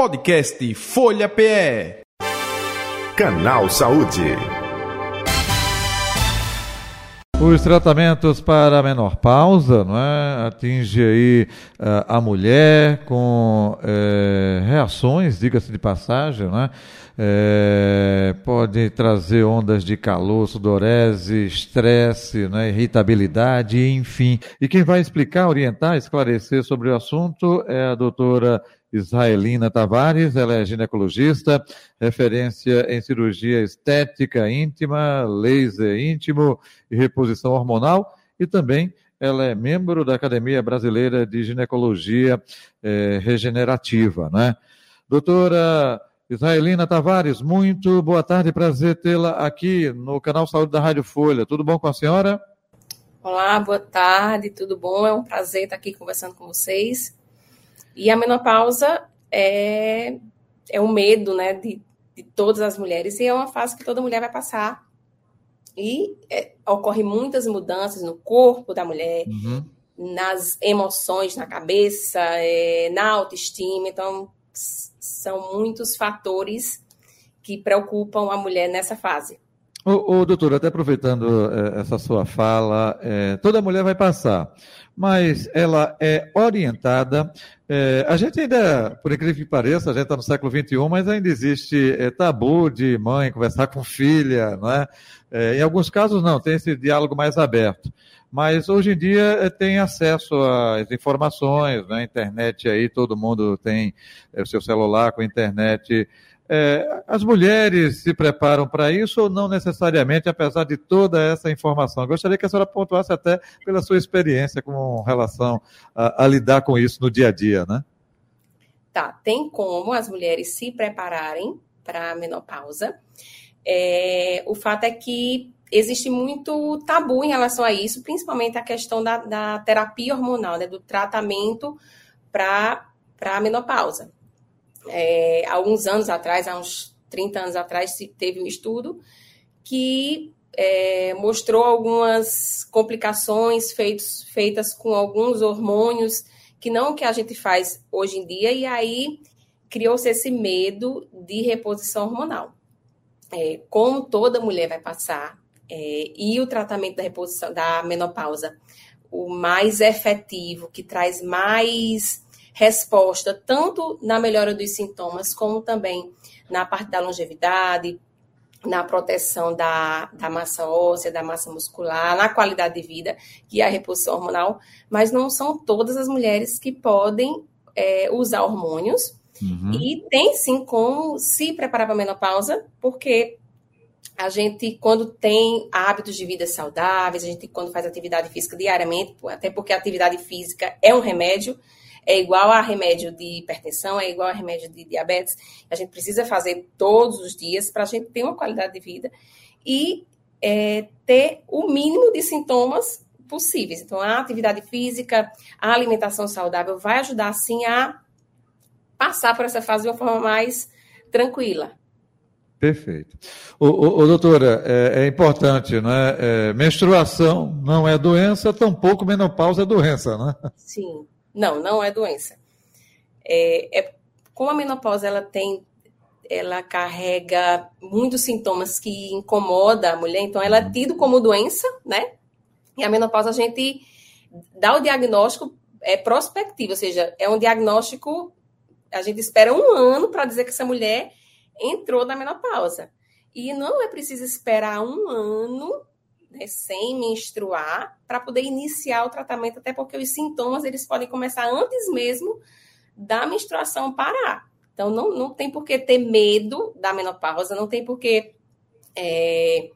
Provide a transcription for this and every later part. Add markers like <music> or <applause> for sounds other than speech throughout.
Podcast Folha PE. Canal Saúde. Os tratamentos para a menopausa, não é? Atinge aí uh, a mulher com uh, reações, diga-se de passagem, não é? É, pode trazer ondas de calor, sudorese, estresse, né, irritabilidade, enfim. E quem vai explicar, orientar, esclarecer sobre o assunto é a doutora Israelina Tavares, ela é ginecologista, referência em cirurgia estética íntima, laser íntimo e reposição hormonal, e também ela é membro da Academia Brasileira de Ginecologia eh, Regenerativa, né? Doutora Israelina Tavares, muito boa tarde, prazer tê-la aqui no canal Saúde da Rádio Folha. Tudo bom com a senhora? Olá, boa tarde, tudo bom? É um prazer estar aqui conversando com vocês. E a menopausa é, é um medo, né, de, de todas as mulheres e é uma fase que toda mulher vai passar. E é, ocorre muitas mudanças no corpo da mulher, uhum. nas emoções, na cabeça, é, na autoestima. Então, são muitos fatores que preocupam a mulher nessa fase. Ô, ô doutor, até aproveitando é, essa sua fala, é, toda mulher vai passar, mas ela é orientada. É, a gente ainda, por incrível que pareça, a gente está no século XXI, mas ainda existe tabu de mãe conversar com filha, não é? é? Em alguns casos, não, tem esse diálogo mais aberto. Mas hoje em dia tem acesso às informações, né? internet aí, todo mundo tem o seu celular com internet. É, as mulheres se preparam para isso ou não necessariamente, apesar de toda essa informação? Gostaria que a senhora pontuasse até pela sua experiência com relação a, a lidar com isso no dia a dia, né? Tá, tem como as mulheres se prepararem para a menopausa. É, o fato é que existe muito tabu em relação a isso, principalmente a questão da, da terapia hormonal, né, do tratamento para a menopausa. É, alguns anos atrás, há uns 30 anos atrás, teve um estudo que é, mostrou algumas complicações feitos, feitas com alguns hormônios que não o que a gente faz hoje em dia, e aí criou-se esse medo de reposição hormonal. É, como toda mulher vai passar, é, e o tratamento da reposição da menopausa, o mais efetivo, que traz mais resposta, tanto na melhora dos sintomas, como também na parte da longevidade, na proteção da, da massa óssea, da massa muscular, na qualidade de vida, que é a reposição hormonal, mas não são todas as mulheres que podem é, usar hormônios. Uhum. E tem sim como se preparar para a menopausa, porque a gente, quando tem hábitos de vida saudáveis, a gente, quando faz atividade física diariamente, até porque a atividade física é um remédio, é igual a remédio de hipertensão, é igual a remédio de diabetes. A gente precisa fazer todos os dias para a gente ter uma qualidade de vida e é, ter o mínimo de sintomas possíveis. Então, a atividade física, a alimentação saudável vai ajudar, sim, a passar por essa fase de uma forma mais tranquila. Perfeito. Ô, ô, ô doutora, é, é, importante, né? É, menstruação não é doença, tampouco menopausa é doença, né? Sim. Não, não é doença. É, é, como a menopausa ela tem, ela carrega muitos sintomas que incomodam a mulher, então ela é tido como doença, né? E a menopausa a gente dá o diagnóstico é prospectivo, ou seja, é um diagnóstico, a gente espera um ano para dizer que essa mulher entrou na menopausa. E não é preciso esperar um ano né, sem menstruar para poder iniciar o tratamento, até porque os sintomas eles podem começar antes mesmo da menstruação parar. Então, não, não tem por que ter medo da menopausa, não tem por que é,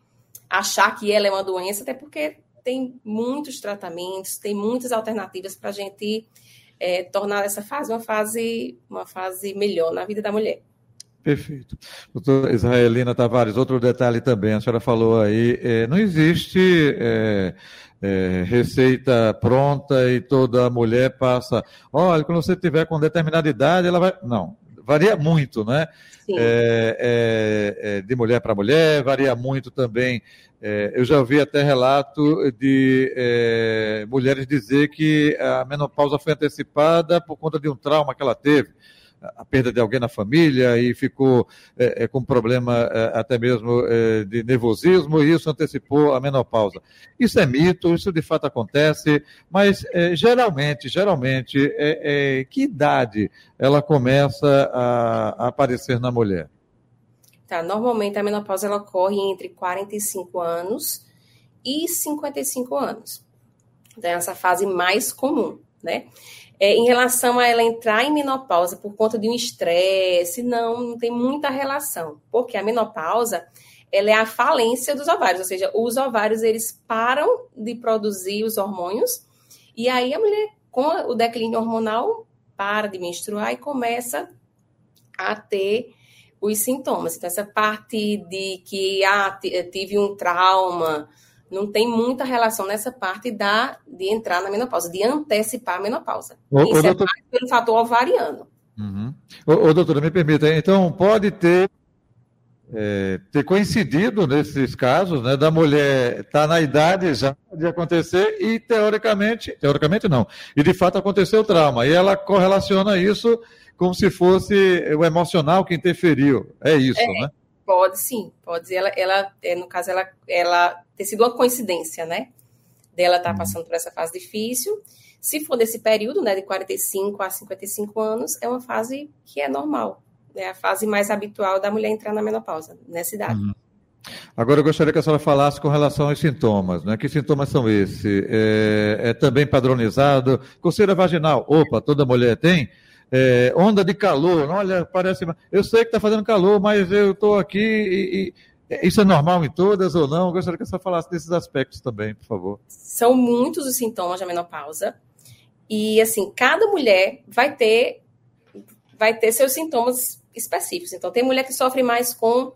achar que ela é uma doença, até porque tem muitos tratamentos, tem muitas alternativas para a gente é, tornar essa fase uma fase uma fase melhor na vida da mulher. Perfeito. Doutora Israelina Tavares, outro detalhe também, a senhora falou aí, é, não existe é, é, receita pronta e toda mulher passa, olha, quando você tiver com determinada idade, ela vai. Não, varia muito, né? É, é, é, de mulher para mulher, varia muito também. Eu já ouvi até relato de mulheres dizer que a menopausa foi antecipada por conta de um trauma que ela teve a perda de alguém na família e ficou é, é, com problema é, até mesmo é, de nervosismo e isso antecipou a menopausa. Isso é mito, isso de fato acontece, mas é, geralmente, geralmente, é, que idade ela começa a, a aparecer na mulher? Tá, normalmente a menopausa ela ocorre entre 45 anos e 55 anos. Então, é essa fase mais comum, né? É, em relação a ela entrar em menopausa por conta de um estresse, não, não tem muita relação, porque a menopausa ela é a falência dos ovários, ou seja, os ovários eles param de produzir os hormônios e aí a mulher com o declínio hormonal para de menstruar e começa a ter os sintomas. Então essa parte de que ah, tive um trauma, não tem muita relação nessa parte da, de entrar na menopausa, de antecipar a menopausa. Ô, Isso ô, é doutor... pelo fator ovariano. Uhum. Ô, ô, doutora, me permita, então pode ter, é, ter coincidido nesses casos, né, da mulher estar tá na idade já de acontecer e teoricamente, teoricamente não, e de fato aconteceu o trauma, e ela correlaciona isso como se fosse o emocional que interferiu, é isso, é. né? Pode sim, pode. Ela, ela é, no caso, ela, ela ter sido uma coincidência, né? Dela estar tá uhum. passando por essa fase difícil. Se for desse período, né, de 45 a 55 anos, é uma fase que é normal. É a fase mais habitual da mulher entrar na menopausa, nessa idade. Uhum. Agora eu gostaria que a senhora falasse com relação aos sintomas, né? Que sintomas são esses? É, é também padronizado? Coceira vaginal, opa, toda mulher tem? é, onda de calor. Olha, parece. Eu sei que está fazendo calor, mas eu estou aqui e, e, Isso é normal em todas ou não? Eu gostaria que você falasse desses aspectos também, por favor. São muitos os sintomas da menopausa. E, assim, cada mulher vai ter, vai ter seus sintomas específicos. Então, tem mulher que sofre mais com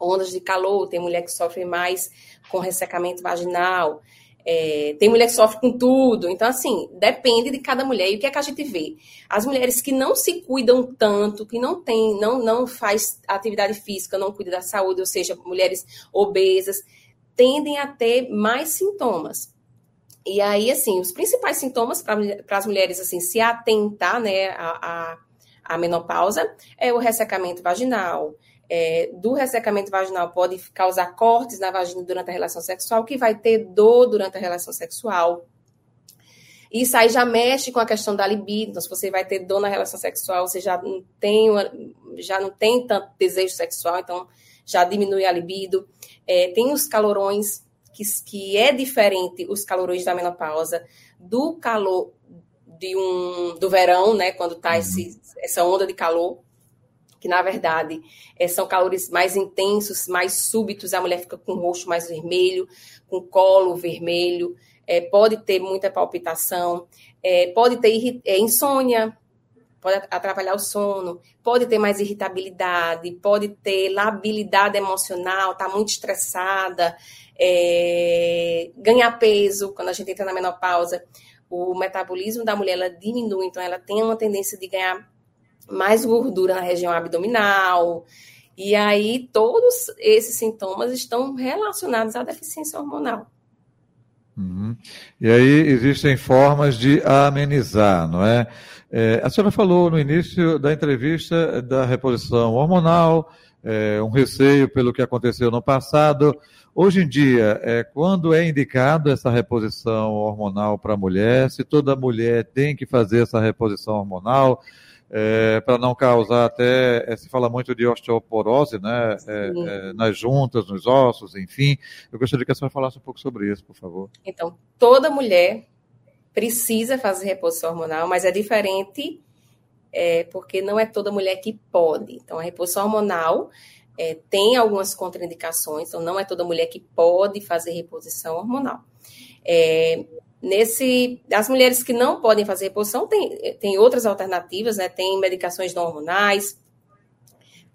ondas de calor, tem mulher que sofre mais com ressecamento vaginal, é, tem mulher que sofre com tudo. Então, assim, depende de cada mulher. E o que é que a gente vê? As mulheres que não se cuidam tanto, que não tem, não, não faz atividade física, não cuida da saúde, ou seja, mulheres obesas, tendem a ter mais sintomas. E aí, assim, os principais sintomas para as mulheres, assim, se atentar, né, a, a, a menopausa é o ressecamento vaginal, é, do ressecamento vaginal pode causar cortes na vagina durante a relação sexual, que vai ter dor durante a relação sexual. Isso aí já mexe com a questão da libido. Então, se você vai ter dor na relação sexual, você já não tem, já não tem tanto desejo sexual, então já diminui a libido. É, tem os calorões, que, que é diferente os calorões da menopausa do calor de um, do verão, né? Quando tá uhum. esse, essa onda de calor que na verdade é, são calores mais intensos, mais súbitos, a mulher fica com o rosto mais vermelho, com o colo vermelho, é, pode ter muita palpitação, é, pode ter insônia, pode atrapalhar o sono, pode ter mais irritabilidade, pode ter labilidade emocional, tá muito estressada, ganhar peso quando a gente entra na menopausa, o metabolismo da mulher ela diminui, então ela tem uma tendência de ganhar mais gordura na região abdominal. E aí, todos esses sintomas estão relacionados à deficiência hormonal. Uhum. E aí, existem formas de amenizar, não é? é? A senhora falou no início da entrevista da reposição hormonal, é, um receio pelo que aconteceu no passado. Hoje em dia, é, quando é indicado essa reposição hormonal para a mulher, se toda mulher tem que fazer essa reposição hormonal, é, para não causar até, é, se fala muito de osteoporose, né, é, é, nas juntas, nos ossos, enfim. Eu gostaria que a senhora falasse um pouco sobre isso, por favor. Então, toda mulher precisa fazer reposição hormonal, mas é diferente é, porque não é toda mulher que pode. Então, a reposição hormonal é, tem algumas contraindicações, então não é toda mulher que pode fazer reposição hormonal. Nesse, as mulheres que não podem fazer reposição, tem, tem outras alternativas, né? Tem medicações não hormonais,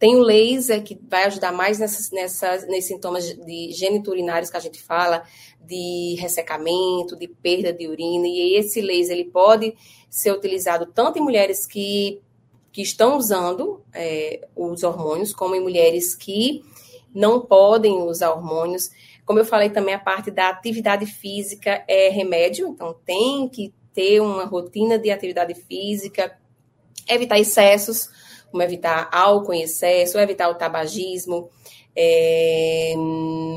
tem o laser, que vai ajudar mais nessas, nessas, nesses sintomas de geniturinários que a gente fala, de ressecamento, de perda de urina. E esse laser ele pode ser utilizado tanto em mulheres que, que estão usando é, os hormônios, como em mulheres que não podem usar hormônios. Como eu falei também, a parte da atividade física é remédio, então tem que ter uma rotina de atividade física, Evitar excessos, como evitar álcool em excesso, evitar o tabagismo. É,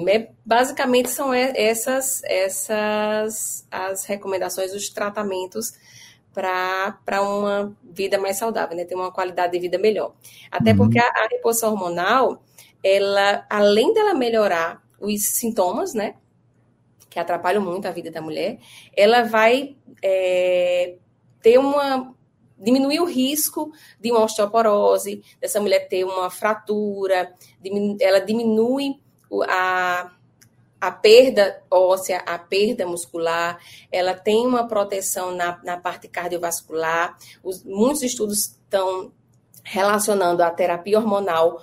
é basicamente são essas, essas as recomendações, os tratamentos para uma vida mais saudável, né? ter uma qualidade de vida melhor. Até uhum. porque a, a reposição hormonal, ela, além dela melhorar os sintomas, né? Que atrapalham muito a vida da mulher, ela vai é, ter uma. diminuir o risco de uma osteoporose, dessa mulher ter uma fratura, ela diminui a, a perda óssea, a perda muscular, ela tem uma proteção na, na parte cardiovascular. Os, muitos estudos estão relacionando a terapia hormonal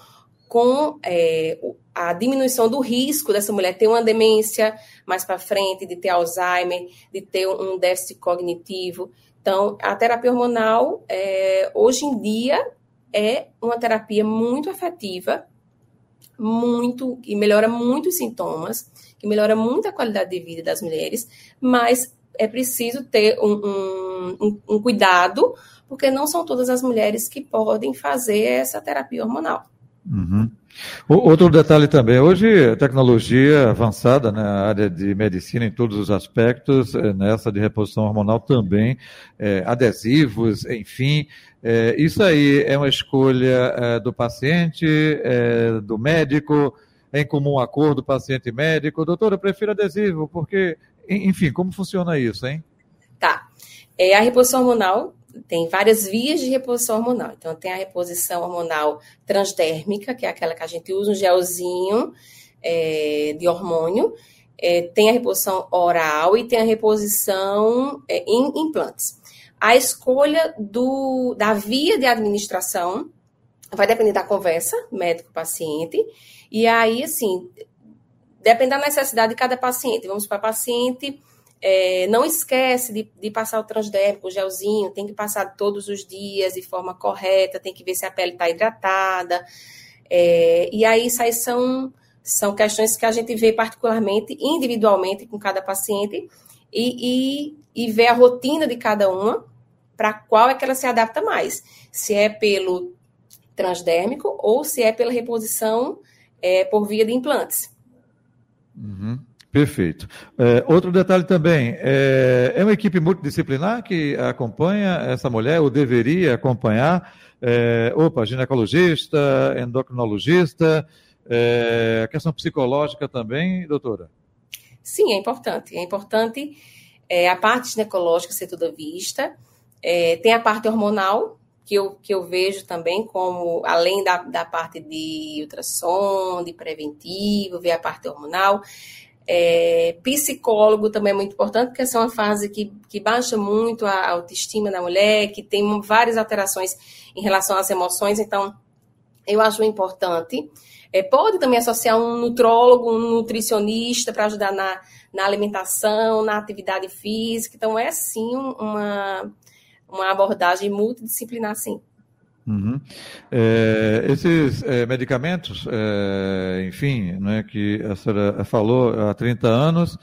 com é, a diminuição do risco dessa mulher ter uma demência mais para frente, de ter Alzheimer, de ter um déficit cognitivo. Então, a terapia hormonal, é, hoje em dia, é uma terapia muito efetiva, muito, que melhora muito os sintomas, que melhora muito a qualidade de vida das mulheres, mas é preciso ter um, um, um cuidado, porque não são todas as mulheres que podem fazer essa terapia hormonal. Uhum. Outro detalhe também, hoje a tecnologia avançada na né, área de medicina em todos os aspectos, é, nessa de reposição hormonal também, é, adesivos, enfim, é, isso aí é uma escolha é, do paciente, é, do médico, em comum acordo paciente e médico. Doutora, eu prefiro adesivo, porque, enfim, como funciona isso, hein? Tá. É, a reposição hormonal tem várias vias de reposição hormonal. Então, tem a reposição hormonal transdérmica, que é aquela que a gente usa um gelzinho é, de hormônio. É, tem a reposição oral e tem a reposição é, em implantes. A escolha do, da via de administração vai depender da conversa médico-paciente. E aí, assim, depende da necessidade de cada paciente. Vamos para paciente é, não esquece de, de, passar o transdérmico, o gelzinho, tem que passar todos os dias de forma correta, tem que ver se a pele está hidratada. É, e aí, isso aí são, são questões que a gente vê particularmente, individualmente, com cada paciente, e, e, e vê a rotina de cada uma, para qual é que ela se adapta mais. Se é pelo transdérmico ou se é pela reposição é, por via de implantes. Uhum. Perfeito. É, outro detalhe também, é, é, uma equipe multidisciplinar que acompanha essa mulher, ou deveria acompanhar, é, opa, ginecologista, endocrinologista, é, a questão psicológica também, doutora? Sim, é importante. É importante a parte ginecológica ser toda vista, tem a parte hormonal, que eu, que eu vejo também como, além da, da parte de ultrassom, de preventivo, ver a parte hormonal, é, psicólogo também é muito importante, porque essa é uma fase que, que baixa muito a autoestima da mulher, que tem várias alterações em relação às emoções, então eu acho importante. É, pode também associar um nutrólogo, um nutricionista para ajudar na, na alimentação, na atividade física. Então, é sim uma, uma abordagem multidisciplinar, sim. Uhum. É, esses é, medicamentos, é, enfim, né, que a senhora falou há 30 anos,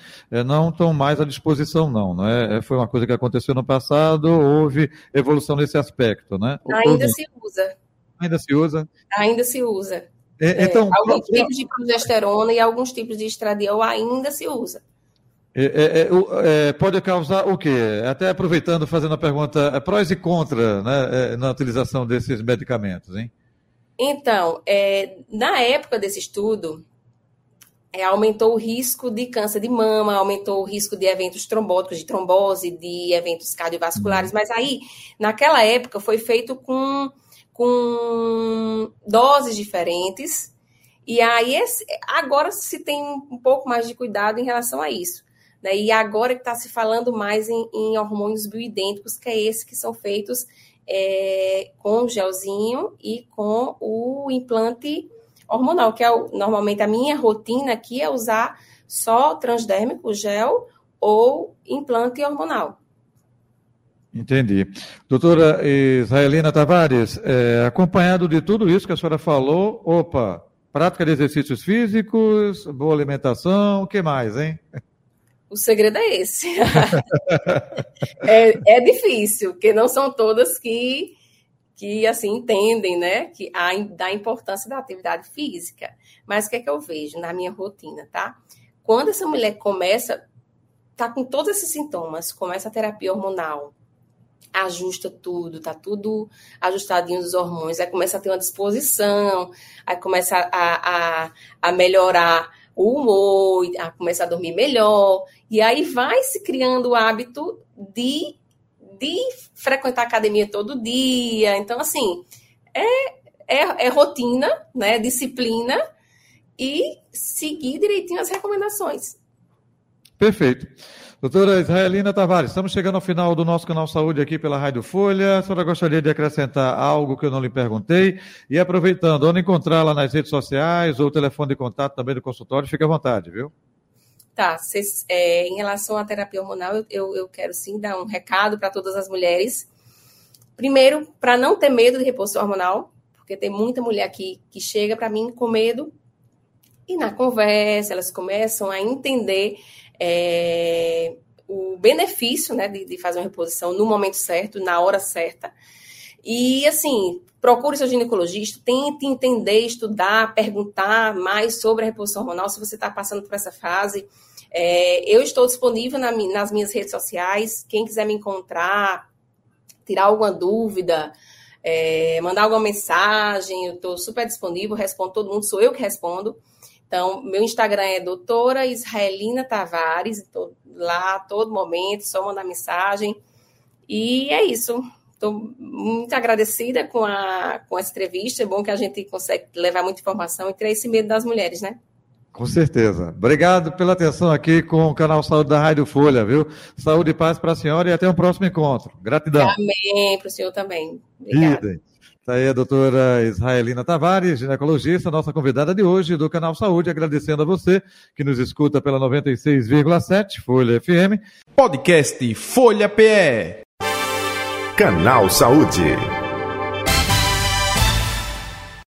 não estão mais à disposição, não. não é? é? Foi uma coisa que aconteceu no passado, houve evolução nesse aspecto, né? Ainda se usa. Ainda se usa? Ainda se usa. É, então, alguns tipos de progesterona e alguns tipos de estradiol ainda se usa. É, é, é, é, pode causar o quê? Até aproveitando, fazendo a pergunta, é, prós e contras né, na utilização desses medicamentos, hein? Então, na época desse estudo, aumentou o risco de câncer de mama, aumentou o risco de eventos trombóticos, de trombose, de eventos cardiovasculares, mas aí, naquela época, foi feito com, com doses diferentes, e aí esse, agora se tem um pouco mais de cuidado em relação a isso. Né? E agora que está se falando mais em, em, hormônios bioidênticos, que é esse que são feitos é, com gelzinho e com o implante hormonal, que é o, normalmente a minha rotina aqui é usar só transdérmico, gel ou implante hormonal. Entendi. Doutora Israelina Tavares, é, acompanhado de tudo isso que a senhora falou, opa, prática de exercícios físicos, boa alimentação, o que mais, hein? O segredo é esse. <laughs> é, é difícil, porque não são todas que que assim entendem, né, que a, da importância da atividade física. Mas o que é que eu vejo na minha rotina, tá? Quando essa mulher começa, tá com todos esses sintomas, começa a terapia hormonal, ajusta tudo, tá tudo ajustadinho dos hormônios, aí começa a ter uma disposição, aí começa a, a, a melhorar o humor, a começar a dormir melhor, e aí vai se criando o hábito de, de frequentar academia todo dia. Então, assim, é, é, é rotina, né? Disciplina e seguir direitinho as recomendações. Perfeito. Doutora Israelina Tavares, estamos chegando ao final do nosso canal Saúde aqui pela Rádio Folha. A senhora gostaria de acrescentar algo que eu não lhe perguntei? E aproveitando, onde encontrá-la nas redes sociais ou o telefone de contato também do consultório, fique à vontade, viu? Tá, cês, é, em relação à terapia hormonal, eu, eu quero sim dar um recado para todas as mulheres. Primeiro, para não ter medo de reposição hormonal, porque tem muita mulher aqui que chega para mim com medo e na conversa elas começam a entender é, o benefício né, de, de, fazer uma reposição no momento certo, na hora certa. E, assim, procure seu ginecologista, tente entender, estudar, perguntar mais sobre a reposição hormonal, se você está passando por essa fase. É, eu estou disponível na, nas minhas redes sociais, quem quiser me encontrar, tirar alguma dúvida, é, mandar alguma mensagem, eu estou super disponível, respondo todo mundo, sou eu que respondo. Então, meu Instagram é doutora Israelina Tavares, estou lá a todo momento, só mandar mensagem. E é isso. Estou muito agradecida com, a, com essa entrevista. É bom que a gente consegue levar muita informação e tirar esse medo das mulheres, né? Com certeza. Obrigado pela atenção aqui com o canal Saúde da Rádio Folha, viu? Saúde e paz para a senhora e até um próximo encontro. Gratidão. Amém, para o senhor também. Obrigada. Está aí a doutora Israelina Tavares, ginecologista, nossa convidada de hoje do Canal Saúde, agradecendo a você que nos escuta pela 96,7 Folha FM. Podcast Folha PE. Canal Saúde.